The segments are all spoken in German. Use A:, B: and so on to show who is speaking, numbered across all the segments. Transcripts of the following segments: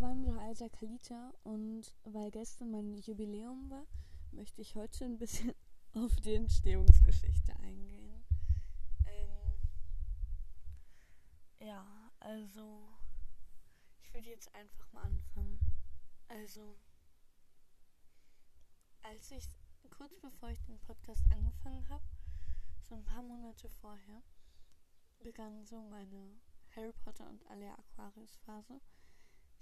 A: Wanda alter Kalita und weil gestern mein Jubiläum war, möchte ich heute ein bisschen auf die Entstehungsgeschichte eingehen. Ähm, ja, also ich würde jetzt einfach mal anfangen. Also, als ich kurz bevor ich den Podcast angefangen habe, so ein paar Monate vorher, begann so meine Harry Potter und alle Aquarius Phase.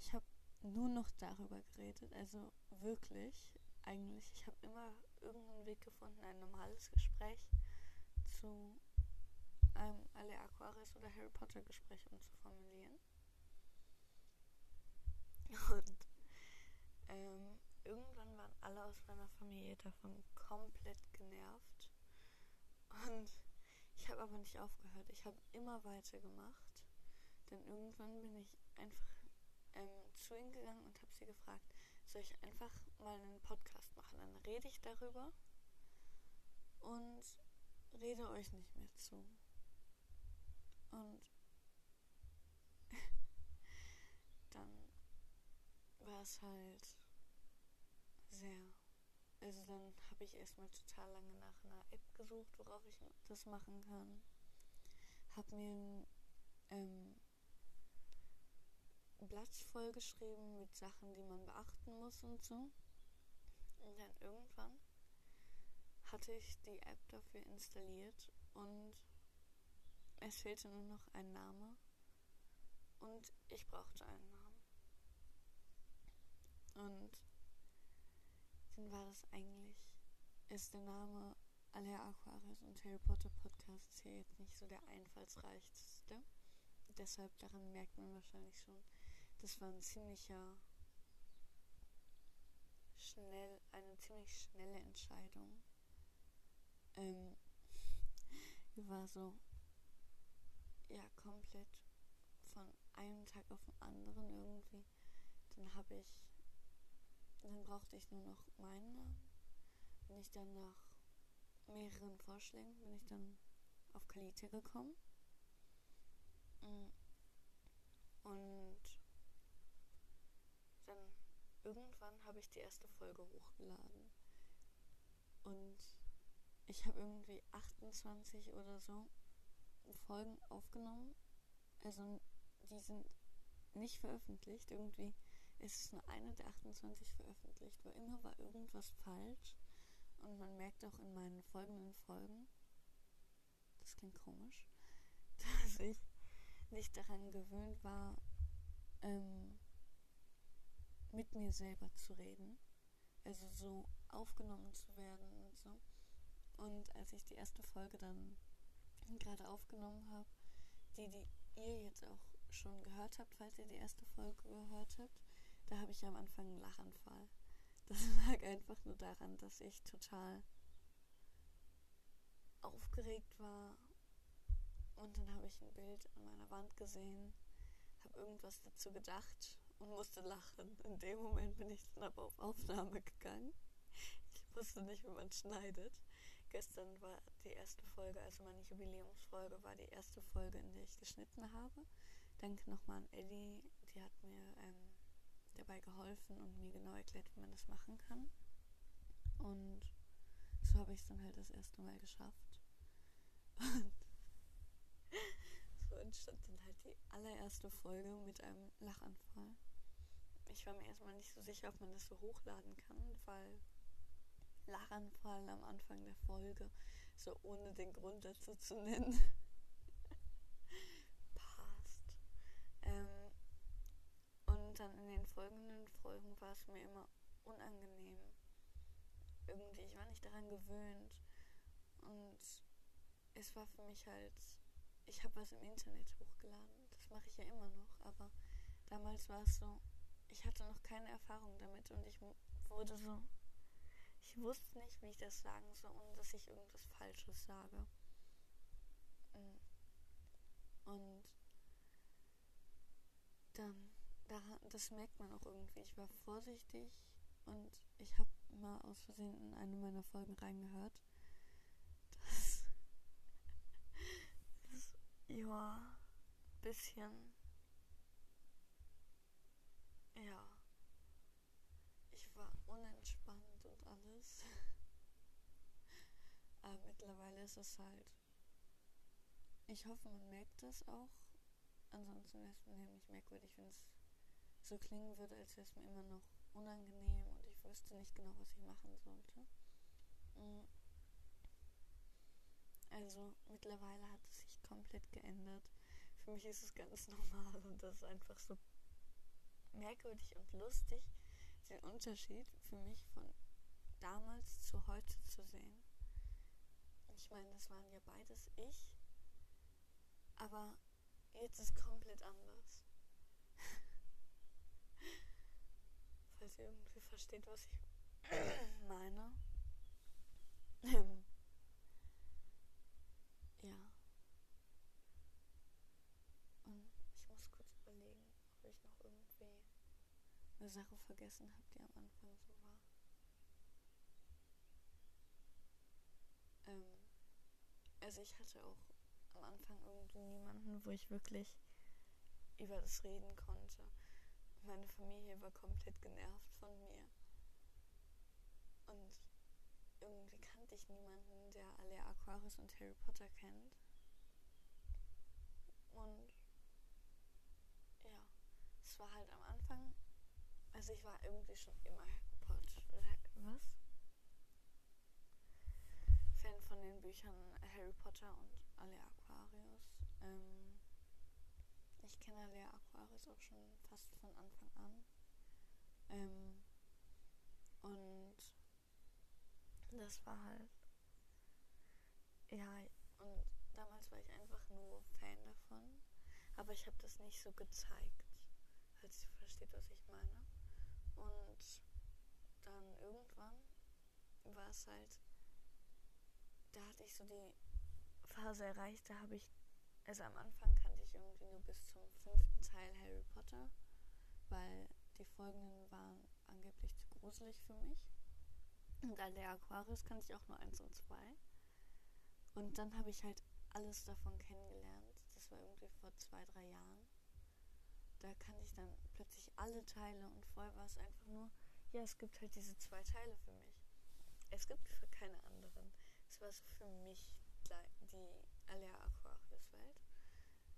A: Ich habe nur noch darüber geredet, also wirklich, eigentlich. Ich habe immer irgendeinen Weg gefunden, ein normales Gespräch zu einem alle Aquarius oder Harry Potter Gespräch umzuformulieren. Und ähm, irgendwann waren alle aus meiner Familie davon komplett genervt. Und ich habe aber nicht aufgehört. Ich habe immer weitergemacht. Denn irgendwann bin ich einfach ähm, zu ihnen gegangen und habe sie gefragt, soll ich einfach mal einen Podcast machen? Dann rede ich darüber und rede euch nicht mehr zu. Und dann war es halt sehr. Also dann habe ich erstmal total lange nach einer App gesucht, worauf ich das machen kann. Hab mir ähm, Blatt vollgeschrieben mit Sachen, die man beachten muss und so. Und dann irgendwann hatte ich die App dafür installiert und es fehlte nur noch ein Name und ich brauchte einen Namen. Und dann war das eigentlich, ist der Name Alea Aquarius und Harry Potter Podcast hier jetzt nicht so der einfallsreichste. Deshalb daran merkt man wahrscheinlich schon, das war ein ziemlicher schnell, eine ziemlich schnelle Entscheidung. Ähm, war so, ja, komplett von einem Tag auf den anderen irgendwie. Dann habe ich, dann brauchte ich nur noch meinen Namen. Bin ich dann nach mehreren Vorschlägen, bin ich dann auf Kalite gekommen. Mm. Und dann irgendwann habe ich die erste Folge hochgeladen. Und ich habe irgendwie 28 oder so Folgen aufgenommen. Also die sind nicht veröffentlicht. Irgendwie ist es nur eine der 28 veröffentlicht, weil immer war irgendwas falsch. Und man merkt auch in meinen folgenden Folgen, das klingt komisch, dass ich nicht daran gewöhnt war, ähm, mit mir selber zu reden. Also so aufgenommen zu werden und so. Und als ich die erste Folge dann gerade aufgenommen habe, die, die ihr jetzt auch schon gehört habt, falls ihr die erste Folge gehört habt, da habe ich am Anfang einen Lachanfall. Das lag einfach nur daran, dass ich total aufgeregt war. Und dann habe ich ein Bild an meiner Wand gesehen, habe irgendwas dazu gedacht und musste lachen. In dem Moment bin ich dann aber auf Aufnahme gegangen. Ich wusste nicht, wie man schneidet. Gestern war die erste Folge, also meine Jubiläumsfolge, war die erste Folge, in der ich geschnitten habe. Danke nochmal an Ellie, die hat mir ähm, dabei geholfen und mir genau erklärt, wie man das machen kann. Und so habe ich es dann halt das erste Mal geschafft. Und so entstand dann halt die allererste Folge mit einem Lachanfall. Ich war mir erstmal nicht so sicher, ob man das so hochladen kann, weil Lachanfall am Anfang der Folge, so ohne den Grund dazu zu nennen, passt. Ähm, und dann in den folgenden Folgen war es mir immer unangenehm. Irgendwie, ich war nicht daran gewöhnt. Und es war für mich halt ich habe was im Internet hochgeladen. Das mache ich ja immer noch, aber damals war es so, ich hatte noch keine Erfahrung damit und ich wurde so, ich wusste nicht, wie ich das sagen soll, ohne dass ich irgendwas Falsches sage. Mm. Und dann, das merkt man auch irgendwie. Ich war vorsichtig und ich habe mal aus Versehen in eine meiner Folgen reingehört. Ja, bisschen. Ja, unentspannt und alles. Aber mittlerweile ist es halt. Ich hoffe, man merkt das auch. Ansonsten wäre es mir nämlich merkwürdig, wenn es so klingen würde, als wäre es mir immer noch unangenehm und ich wüsste nicht genau, was ich machen sollte. Mm. Also mittlerweile hat es sich komplett geändert. Für mich ist es ganz normal und das ist einfach so merkwürdig und lustig, den Unterschied für mich von damals zu heute zu sehen. Ich meine, das waren ja beides ich, aber jetzt ist komplett anders. Falls ihr irgendwie versteht, was ich meine. Ähm, ja. Und ich muss kurz überlegen, ob ich noch irgendwie eine Sache vergessen habe, die am Anfang so war. Ähm, also ich hatte auch am Anfang irgendwie niemanden, wo ich wirklich über das reden konnte. Meine Familie war komplett genervt von mir. Und irgendwie kannte ich niemanden, der alle Aquarius und Harry Potter kennt. Und ja, es war halt am Anfang, also ich war irgendwie schon immer Potter, was? Fan von den Büchern Harry Potter und alle Aquarius. Ähm, ich kenne alle Aquarius auch schon fast von Anfang an. Ähm, und das war halt. Ja, und damals war ich einfach nur Fan davon. Aber ich habe das nicht so gezeigt. Falls ihr versteht, was ich meine. Und dann irgendwann war es halt. Da hatte ich so die Phase erreicht, da habe ich. Also am Anfang kannte ich irgendwie nur bis zum fünften Teil Harry Potter, weil die folgenden waren angeblich zu gruselig für mich. Und alle Aquarius kannte ich auch nur eins und zwei. Und dann habe ich halt alles davon kennengelernt. Das war irgendwie vor zwei, drei Jahren. Da kannte ich dann plötzlich alle Teile und vorher war es einfach nur, ja, es gibt halt diese zwei Teile für mich. Es gibt für keine anderen. Es war so für mich die Alea Aquarius Welt.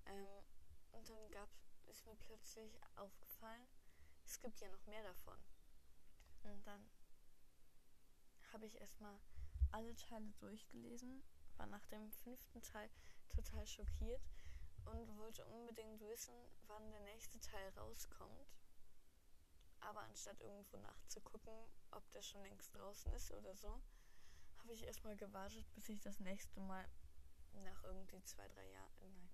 A: Ähm, und dann gab, ist mir plötzlich aufgefallen, es gibt ja noch mehr davon. Und dann habe ich erstmal alle Teile durchgelesen, war nach dem fünften Teil total schockiert und wollte unbedingt wissen, wann der nächste Teil rauskommt. Aber anstatt irgendwo nachzugucken, ob der schon längst draußen ist oder so, habe ich erstmal gewartet, bis ich das nächste Mal nach irgendwie zwei, drei Jahren, nein,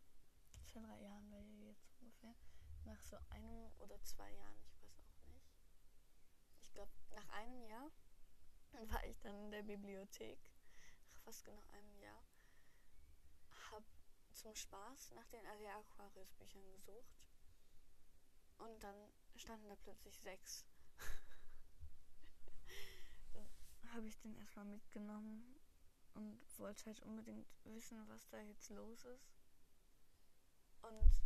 A: zwei, drei Jahren wäre ja jetzt ungefähr, nach so einem oder zwei Jahren, ich weiß auch nicht. Ich glaube, nach einem Jahr war ich dann in der Bibliothek, nach fast genau einem Jahr, zum Spaß nach den Alea Aquarius Büchern gesucht und dann standen da plötzlich sechs. dann habe ich den erstmal mitgenommen und wollte halt unbedingt wissen, was da jetzt los ist. Und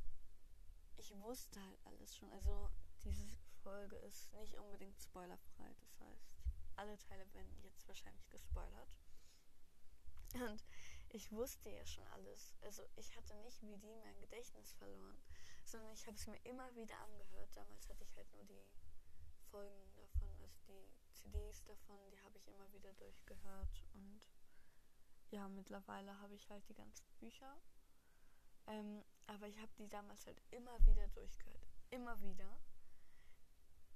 A: ich wusste halt alles schon. Also diese Folge ist nicht unbedingt spoilerfrei. Das heißt, alle Teile werden jetzt wahrscheinlich gespoilert. Und ich wusste ja schon alles. Also ich hatte nicht wie die mein Gedächtnis verloren, sondern ich habe es mir immer wieder angehört. Damals hatte ich halt nur die Folgen davon, also die CDs davon, die habe ich immer wieder durchgehört. Und ja, mittlerweile habe ich halt die ganzen Bücher. Ähm, aber ich habe die damals halt immer wieder durchgehört. Immer wieder.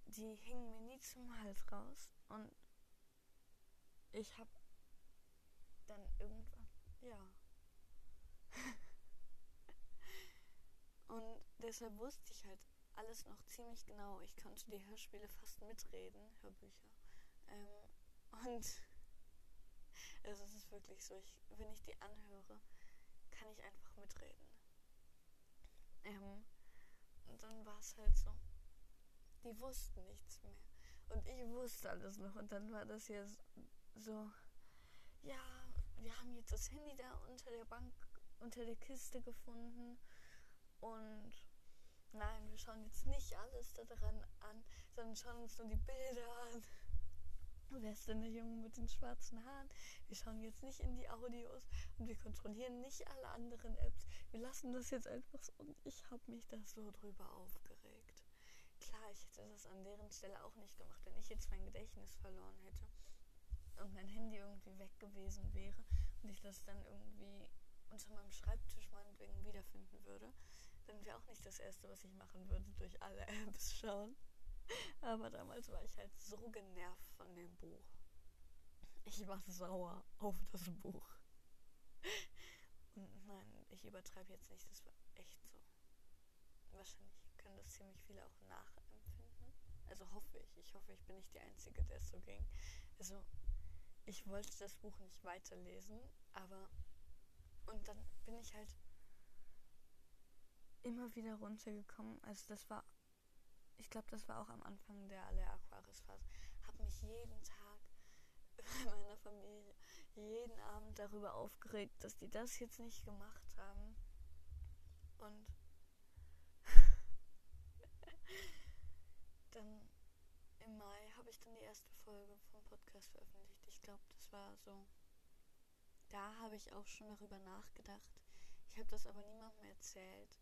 A: Die hingen mir nie zum Hals raus. Und ich habe dann irgendwann, ja. und deshalb wusste ich halt alles noch ziemlich genau. Ich konnte die Hörspiele fast mitreden, Hörbücher. Ähm, und also es ist wirklich so, ich, wenn ich die anhöre, kann ich einfach mitreden. Ähm, und dann war es halt so, die wussten nichts mehr. Und ich wusste alles noch. Und dann war das ja so, ja, haben jetzt das Handy da unter der Bank, unter der Kiste gefunden. Und nein, wir schauen jetzt nicht alles daran an, sondern schauen uns nur die Bilder an. wer ist denn der Junge mit den schwarzen Haaren? Wir schauen jetzt nicht in die Audios und wir kontrollieren nicht alle anderen Apps. Wir lassen das jetzt einfach so. Und ich habe mich da so drüber aufgeregt. Klar, ich hätte das an deren Stelle auch nicht gemacht, wenn ich jetzt mein Gedächtnis verloren hätte und mein Handy irgendwie weg gewesen wäre und ich das dann irgendwie unter meinem Schreibtisch meinetwegen wiederfinden würde, dann wäre auch nicht das Erste, was ich machen würde, durch alle Apps schauen. Aber damals war ich halt so genervt von dem Buch. Ich war sauer auf das Buch. Und nein, ich übertreibe jetzt nicht, das war echt so. Wahrscheinlich können das ziemlich viele auch nachempfinden. Also hoffe ich. Ich hoffe, ich bin nicht die Einzige, der es so ging. Also, ich wollte das Buch nicht weiterlesen, aber. Und dann bin ich halt immer wieder runtergekommen. Also, das war ich glaube, das war auch am Anfang der Alea Aquarius Phase, habe mich jeden Tag bei meiner Familie jeden Abend darüber aufgeregt, dass die das jetzt nicht gemacht haben. Und dann im Mai habe ich dann die erste Folge vom Podcast veröffentlicht. Ich glaube, das war so. Da habe ich auch schon darüber nachgedacht. Ich habe das aber niemandem erzählt.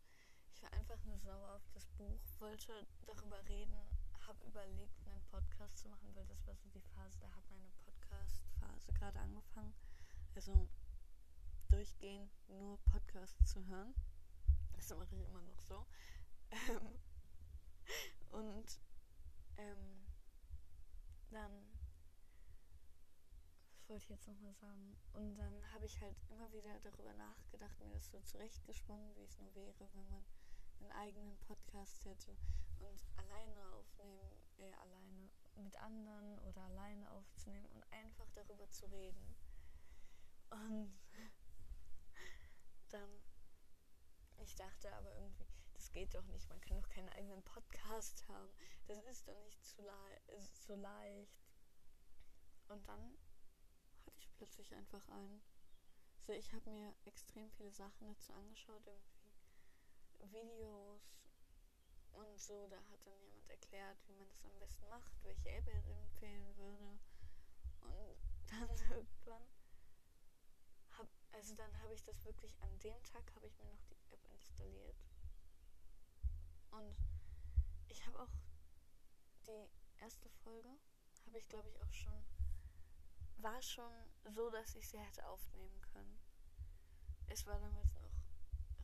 A: Ich war einfach nur sauer auf das Buch, wollte darüber reden, habe überlegt, einen Podcast zu machen, weil das war so die Phase, da hat meine Podcast-Phase gerade angefangen. Also durchgehend nur Podcasts zu hören. Das mache ich immer noch so. Ähm, und ähm, dann, wollte ich jetzt nochmal sagen? Und dann habe ich halt immer wieder darüber nachgedacht, mir das so zurechtgesponnen, wie es nur wäre, wenn man einen eigenen Podcast hätte und alleine aufnehmen, äh, alleine mit anderen oder alleine aufzunehmen und einfach darüber zu reden. Und dann, ich dachte aber irgendwie, das geht doch nicht, man kann doch keinen eigenen Podcast haben. Das ist doch nicht zu le so leicht. Und dann plötzlich einfach einen. So, ich habe mir extrem viele Sachen dazu angeschaut, irgendwie Videos und so. Da hat dann jemand erklärt, wie man das am besten macht, welche App er empfehlen würde. Und dann irgendwann hab, also dann habe ich das wirklich an dem Tag habe ich mir noch die App installiert. Und ich habe auch die erste Folge habe ich glaube ich auch schon war schon so, dass ich sie hätte aufnehmen können. Es war damals noch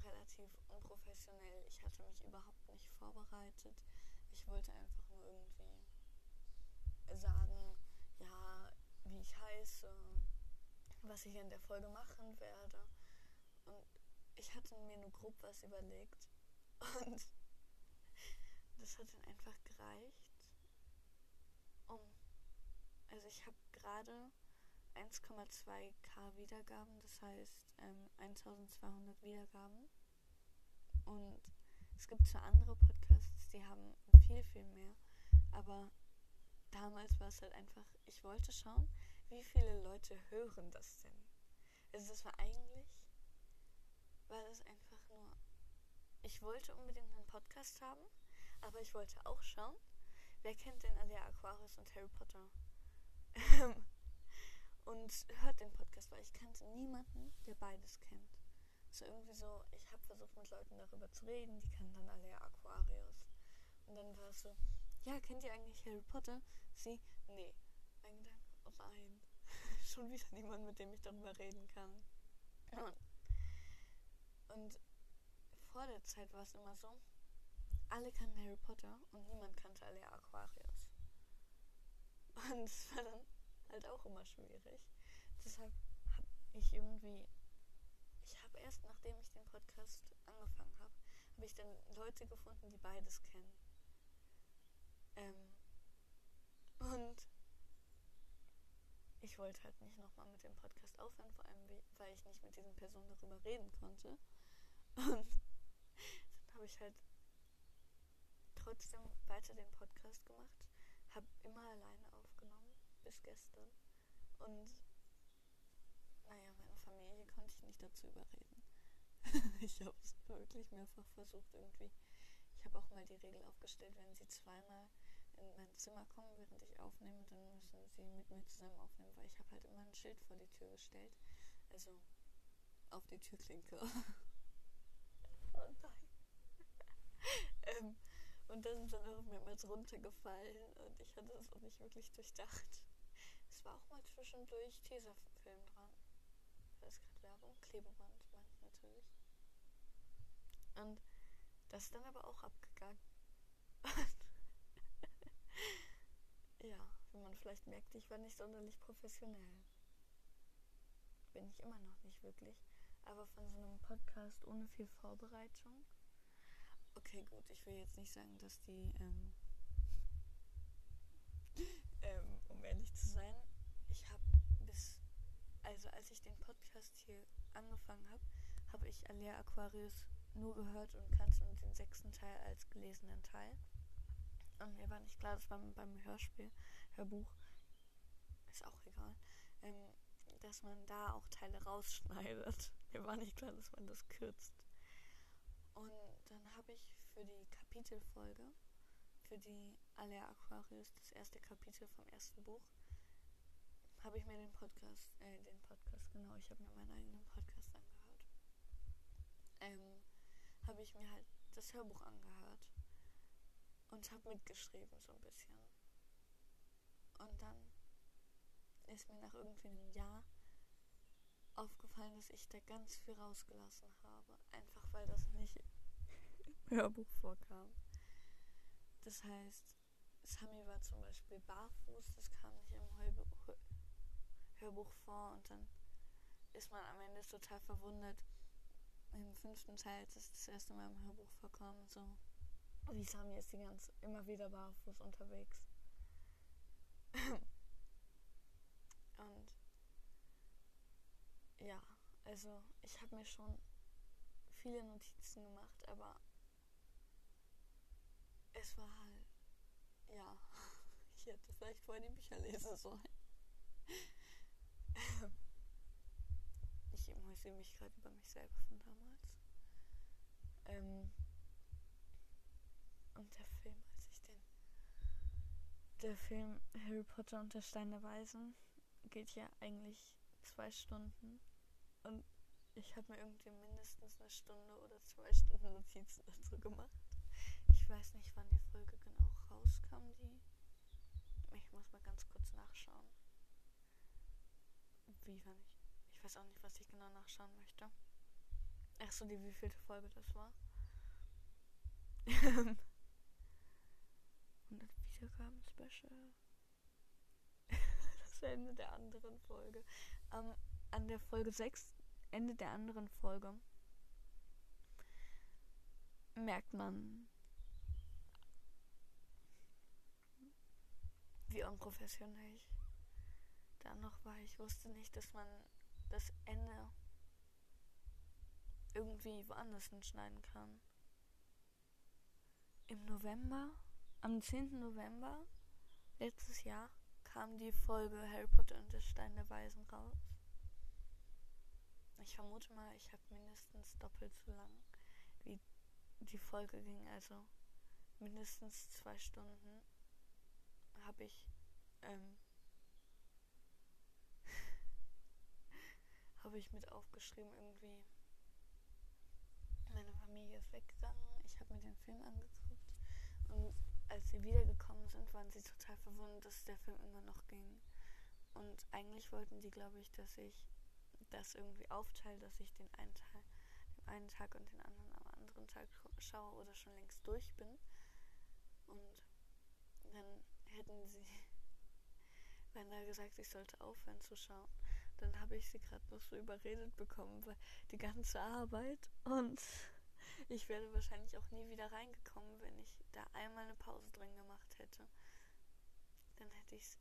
A: relativ unprofessionell. Ich hatte mich überhaupt nicht vorbereitet. Ich wollte einfach nur irgendwie sagen, ja, wie ich heiße, was ich in der Folge machen werde. Und ich hatte mir nur grob was überlegt. Und das hat dann einfach gereicht, um. Also ich habe gerade 1,2k Wiedergaben, das heißt ähm, 1200 Wiedergaben. Und es gibt zwar andere Podcasts, die haben viel, viel mehr, aber damals war es halt einfach, ich wollte schauen, wie viele Leute hören das denn. Also das war eigentlich, war das einfach nur, ich wollte unbedingt einen Podcast haben, aber ich wollte auch schauen, wer kennt denn alle Aquarius und Harry Potter? und hört den Podcast, weil ich kannte niemanden, der beides kennt. So irgendwie so, ich habe versucht mit Leuten darüber zu reden, die kennen dann alle Aquarius. Und dann war es so, ja, kennt ihr eigentlich Harry Potter? Sie, nee. Ein Gedanke, oh nein. Schon wieder niemand, mit dem ich darüber reden kann. Und vor der Zeit war es immer so, alle kannten Harry Potter und niemand kannte alle Aquarius. Und es war dann halt auch immer schwierig. Deshalb habe ich irgendwie, ich habe erst nachdem ich den Podcast angefangen habe, habe ich dann Leute gefunden, die beides kennen. Ähm, und ich wollte halt nicht nochmal mit dem Podcast aufhören, vor allem weil ich nicht mit diesen Personen darüber reden konnte. Und dann habe ich halt trotzdem weiter den Podcast gemacht, habe immer alleine bis gestern. Und naja, meine Familie konnte ich nicht dazu überreden. ich habe es wirklich mehrfach versucht irgendwie. Ich habe auch mal die Regel aufgestellt, wenn sie zweimal in mein Zimmer kommen, während ich aufnehme, dann müssen sie mit mir zusammen aufnehmen, weil ich habe halt immer ein Schild vor die Tür gestellt. Also auf die Türklinke. oh nein. ähm, und da sind dann auch mehrmals runtergefallen und ich hatte das auch nicht wirklich durchdacht. War auch mal zwischendurch Tesafilm dran. Da ist gerade Werbung. Klebeband meine ich natürlich. Und das ist dann aber auch abgegangen. ja, wie man vielleicht merkt, ich war nicht sonderlich professionell. Bin ich immer noch nicht wirklich. Aber von so einem Podcast ohne viel Vorbereitung. Okay, gut, ich will jetzt nicht sagen, dass die, ähm, ähm, um ehrlich zu sein, ich habe bis, also als ich den Podcast hier angefangen habe, habe ich Alea Aquarius nur gehört und kannte den sechsten Teil als gelesenen Teil. Und mir war nicht klar, dass beim, beim Hörspiel, Hörbuch, ist auch egal, ähm, dass man da auch Teile rausschneidet. Mir war nicht klar, dass man das kürzt. Und dann habe ich für die Kapitelfolge, für die Alea Aquarius, das erste Kapitel vom ersten Buch, habe ich mir den Podcast, äh, den Podcast, genau, ich habe mir meinen eigenen Podcast angehört. Ähm, habe ich mir halt das Hörbuch angehört und habe mitgeschrieben so ein bisschen. Und dann ist mir nach irgendwie einem Jahr aufgefallen, dass ich da ganz viel rausgelassen habe. Einfach weil das nicht im Hörbuch vorkam. Das heißt, Sami war zum Beispiel barfuß, das kam nicht im Hörbuch, Hörbuch vor und dann ist man am Ende total verwundert. Im fünften Teil, als es das erste Mal im Hörbuch vorkam, so wie Sami ist die ganz immer wieder barfuß unterwegs. und ja, also ich habe mir schon viele Notizen gemacht, aber es war halt, ja, ich hätte vielleicht vorher die Bücher lesen sollen. Ich amüsiere mich gerade über mich selber von damals. Ähm, und der Film, als ich den. Der Film Harry Potter und der Stein der Weisen geht ja eigentlich zwei Stunden. Und ich habe mir irgendwie mindestens eine Stunde oder zwei Stunden Notizen dazu gemacht. Ich weiß nicht, wann die Folge genau rauskam, die. Ich muss mal ganz kurz nachschauen. Wann ich. Ich weiß auch nicht, was ich genau nachschauen möchte. Ach so, die wievielte Folge das war. 100 Wiedergaben Special. das Ende der anderen Folge. Ähm, an der Folge 6, Ende der anderen Folge, merkt man, wie unprofessionell ich da noch war. Ich wusste nicht, dass man das Ende irgendwie woanders hinschneiden kann. Im November, am 10. November letztes Jahr, kam die Folge Harry Potter und der Stein der Weisen raus. Ich vermute mal, ich habe mindestens doppelt so lang, wie die Folge ging, also mindestens zwei Stunden habe ich ähm, habe ich mit aufgeschrieben irgendwie meine Familie ist weggegangen. Ich habe mir den Film angeguckt. Und als sie wiedergekommen sind waren sie total verwundert dass der Film immer noch ging. Und eigentlich wollten die glaube ich dass ich das irgendwie aufteile dass ich den einen Teil den einen Tag und den anderen am anderen Tag schaue oder schon längst durch bin. Und dann hätten sie beinahe gesagt, ich sollte aufhören zu schauen. Dann habe ich sie gerade noch so überredet bekommen, weil die ganze Arbeit und ich wäre wahrscheinlich auch nie wieder reingekommen, wenn ich da einmal eine Pause drin gemacht hätte. Dann hätte ich es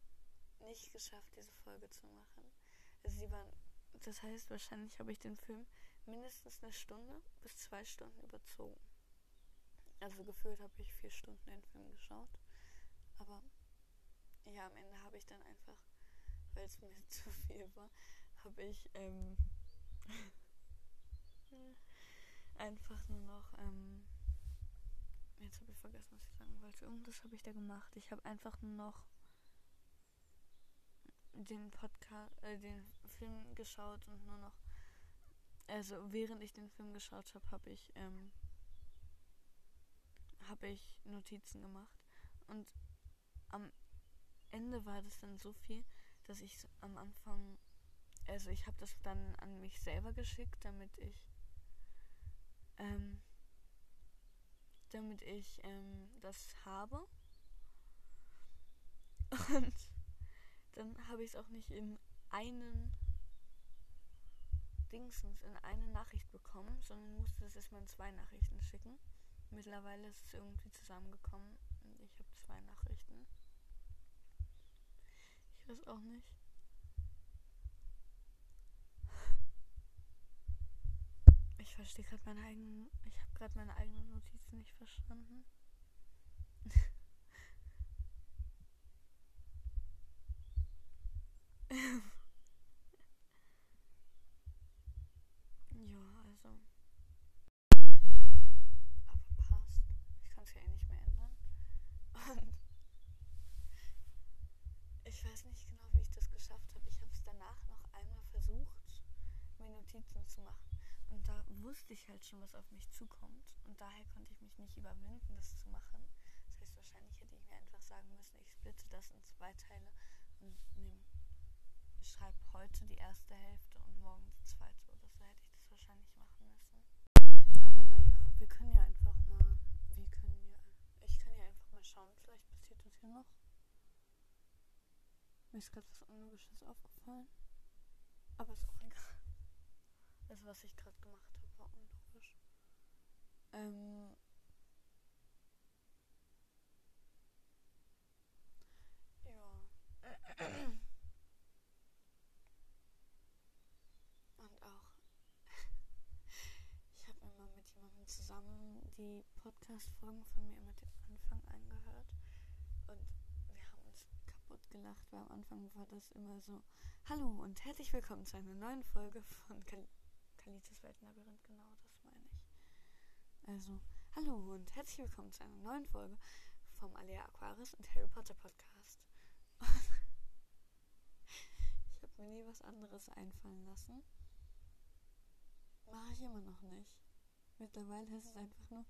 A: nicht geschafft, diese Folge zu machen. Also sie waren, das heißt, wahrscheinlich habe ich den Film mindestens eine Stunde bis zwei Stunden überzogen. Also gefühlt habe ich vier Stunden den Film geschaut. Aber ja, am Ende habe ich dann einfach, weil es mir zu viel war, habe ich ähm, einfach nur noch ähm, Jetzt habe ich vergessen, was ich sagen wollte. Irgendwas habe ich da gemacht. Ich habe einfach nur noch den Podcast, äh, den Film geschaut und nur noch, also während ich den Film geschaut habe, habe ich, ähm, habe ich Notizen gemacht und am Ende war das dann so viel, dass ich am Anfang, also ich habe das dann an mich selber geschickt, damit ich, ähm, damit ich ähm, das habe. Und dann habe ich es auch nicht in einen Dingsens, in eine Nachricht bekommen, sondern musste es erstmal in zwei Nachrichten schicken. Mittlerweile ist es irgendwie zusammengekommen und ich habe zwei Nachrichten. Ich weiß auch nicht. Ich verstehe gerade meine eigenen. Ich habe gerade meine eigenen Notizen nicht verstanden. ja, also. Aber passt. Ich kann es ja eh nicht mehr ändern. Und ich weiß nicht genau, wie ich das geschafft habe. Ich habe es danach noch einmal versucht, mir Notizen zu machen. Und da wusste ich halt schon, was auf mich zukommt. Und daher konnte ich mich nicht überwinden, das zu machen. Das heißt, wahrscheinlich hätte ich mir einfach sagen müssen, ich splitte das in zwei Teile und nehme, schreibe heute die erste Hälfte und morgen die zweite oder so hätte ich das wahrscheinlich machen müssen. Aber naja, wir können ja einfach mal, wir können ja, ich kann ja einfach mal schauen, vielleicht passiert das hier noch. Mir ist gerade was Unlogisches aufgefallen. Aber ist auch egal. Also was ich gerade gemacht habe, war unlogisch. Ähm. Ja. Und auch. Ich habe immer mit jemandem zusammen die Podcast-Folgen von mir mit dem Anfang angehört. Und wir haben uns kaputt gelacht, weil am Anfang war das immer so: Hallo und herzlich willkommen zu einer neuen Folge von Kal Kalites Weltenlabyrinth. Genau, das meine ich. Also, hallo und herzlich willkommen zu einer neuen Folge vom Alea Aquaris und Harry Potter Podcast. ich habe mir nie was anderes einfallen lassen. Mache ich immer noch nicht. Mittlerweile ist es einfach nur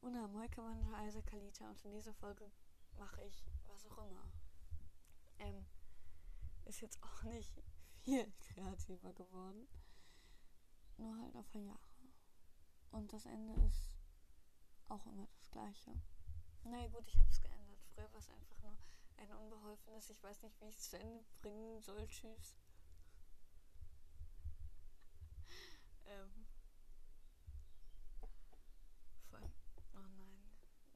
A: Una Moika Wanda Isa Kalita und in dieser Folge mache ich was auch immer. Ähm, ist jetzt auch nicht viel kreativer geworden. Nur halt auf Jahre. Und das Ende ist auch immer das gleiche. Na naja, gut, ich habe es geändert. Früher war es einfach nur ein unbeholfenes, ich weiß nicht, wie ich es zu Ende bringen soll. Tschüss. ähm. Voll. Oh nein.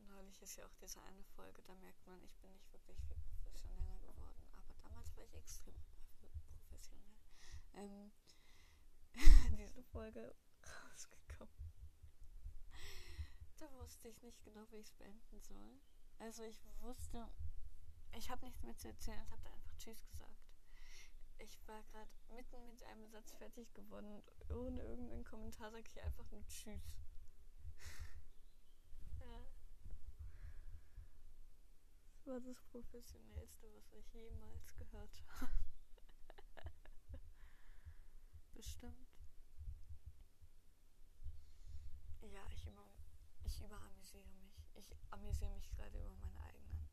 A: Neulich ist ja auch diese eine Folge, da merkt man, ich bin nicht wirklich viel professioneller geworden. Aber damals war ich extrem professionell. Ähm, diese Folge rausgekommen. Da wusste ich nicht genau, wie ich es beenden soll. Also ich wusste, ich habe nichts mehr zu erzählen und habe da einfach Tschüss gesagt. Ich war gerade mitten mit einem Satz fertig geworden und ohne irgendeinen Kommentar sage ich einfach nur Tschüss. Das war das Professionellste, was ich jemals gehört habe. Bestimmt. Ja, ich, über, ich überamüsiere mich. Ich amüsiere mich gerade über meine eigenen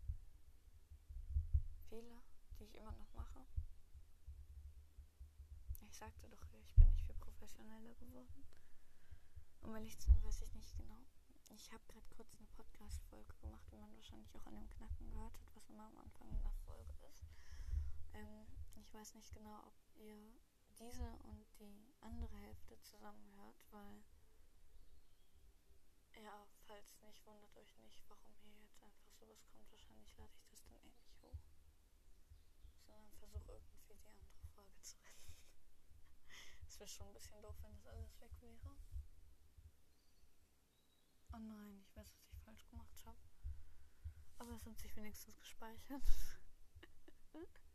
A: Fehler, die ich immer noch mache. Ich sagte doch, ich bin nicht viel professioneller geworden. Um ehrlich zu sein, weiß ich nicht genau. Ich habe gerade kurz eine Podcast-Folge gemacht, wie man wahrscheinlich auch an dem Knacken gehört hat, was immer am Anfang einer Folge ist. Ähm, ich weiß nicht genau, ob ihr diese und die andere Hälfte zusammenhört, weil ja, falls nicht, wundert euch nicht, warum hier jetzt einfach sowas kommt. Wahrscheinlich lade ich das dann eh nicht hoch. Sondern versuche irgendwie die andere Folge zu retten. Es wäre schon ein bisschen doof, wenn das alles weg wäre. Oh nein, ich weiß, was ich falsch gemacht habe. Aber es hat sich wenigstens gespeichert.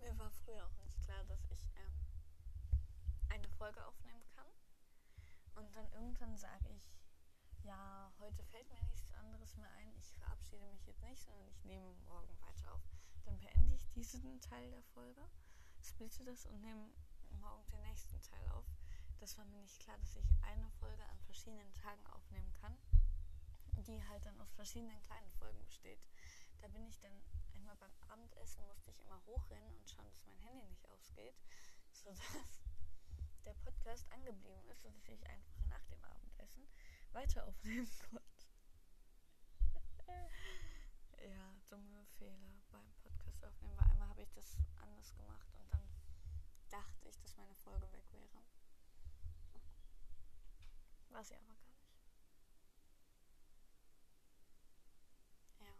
A: Mir war früher auch nicht klar, dass ich ähm, eine Folge aufnehmen kann Und dann irgendwann sage ich, ja, heute fällt mir nichts anderes mehr ein. Ich verabschiede mich jetzt nicht, sondern ich nehme morgen weiter auf. Dann beende ich diesen Teil der Folge, splitte das und nehme morgen den nächsten Teil auf. Das war mir nicht klar, dass ich eine Folge an verschiedenen Tagen aufnehmen kann, die halt dann aus verschiedenen kleinen Folgen besteht. Da bin ich dann einmal beim Abendessen, musste ich immer hochrennen und schauen, dass mein Handy nicht ausgeht, sodass der Podcast angeblieben ist, sodass ich einfach nach dem Abendessen weiter aufnehmen konnte. ja, dumme Fehler beim Podcast aufnehmen, weil einmal habe ich das anders gemacht und dann dachte ich, dass meine Folge weg wäre. War sie aber gar nicht. Ja.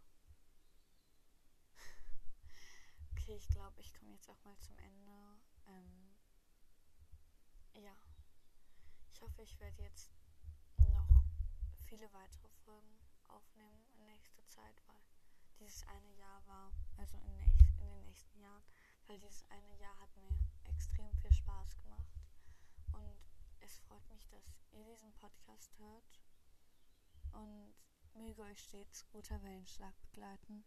A: okay, ich glaube, ich komme jetzt auch mal zum Ende. Ähm, ja. Ich hoffe, ich werde jetzt noch viele weitere Folgen aufnehmen in nächster Zeit, weil dieses eine Jahr war, also in, näch in den nächsten Jahren, weil dieses eine Jahr hat mir extrem viel Spaß gemacht und es freut mich, dass ihr diesen Podcast hört und möge euch stets guter Wellenschlag begleiten.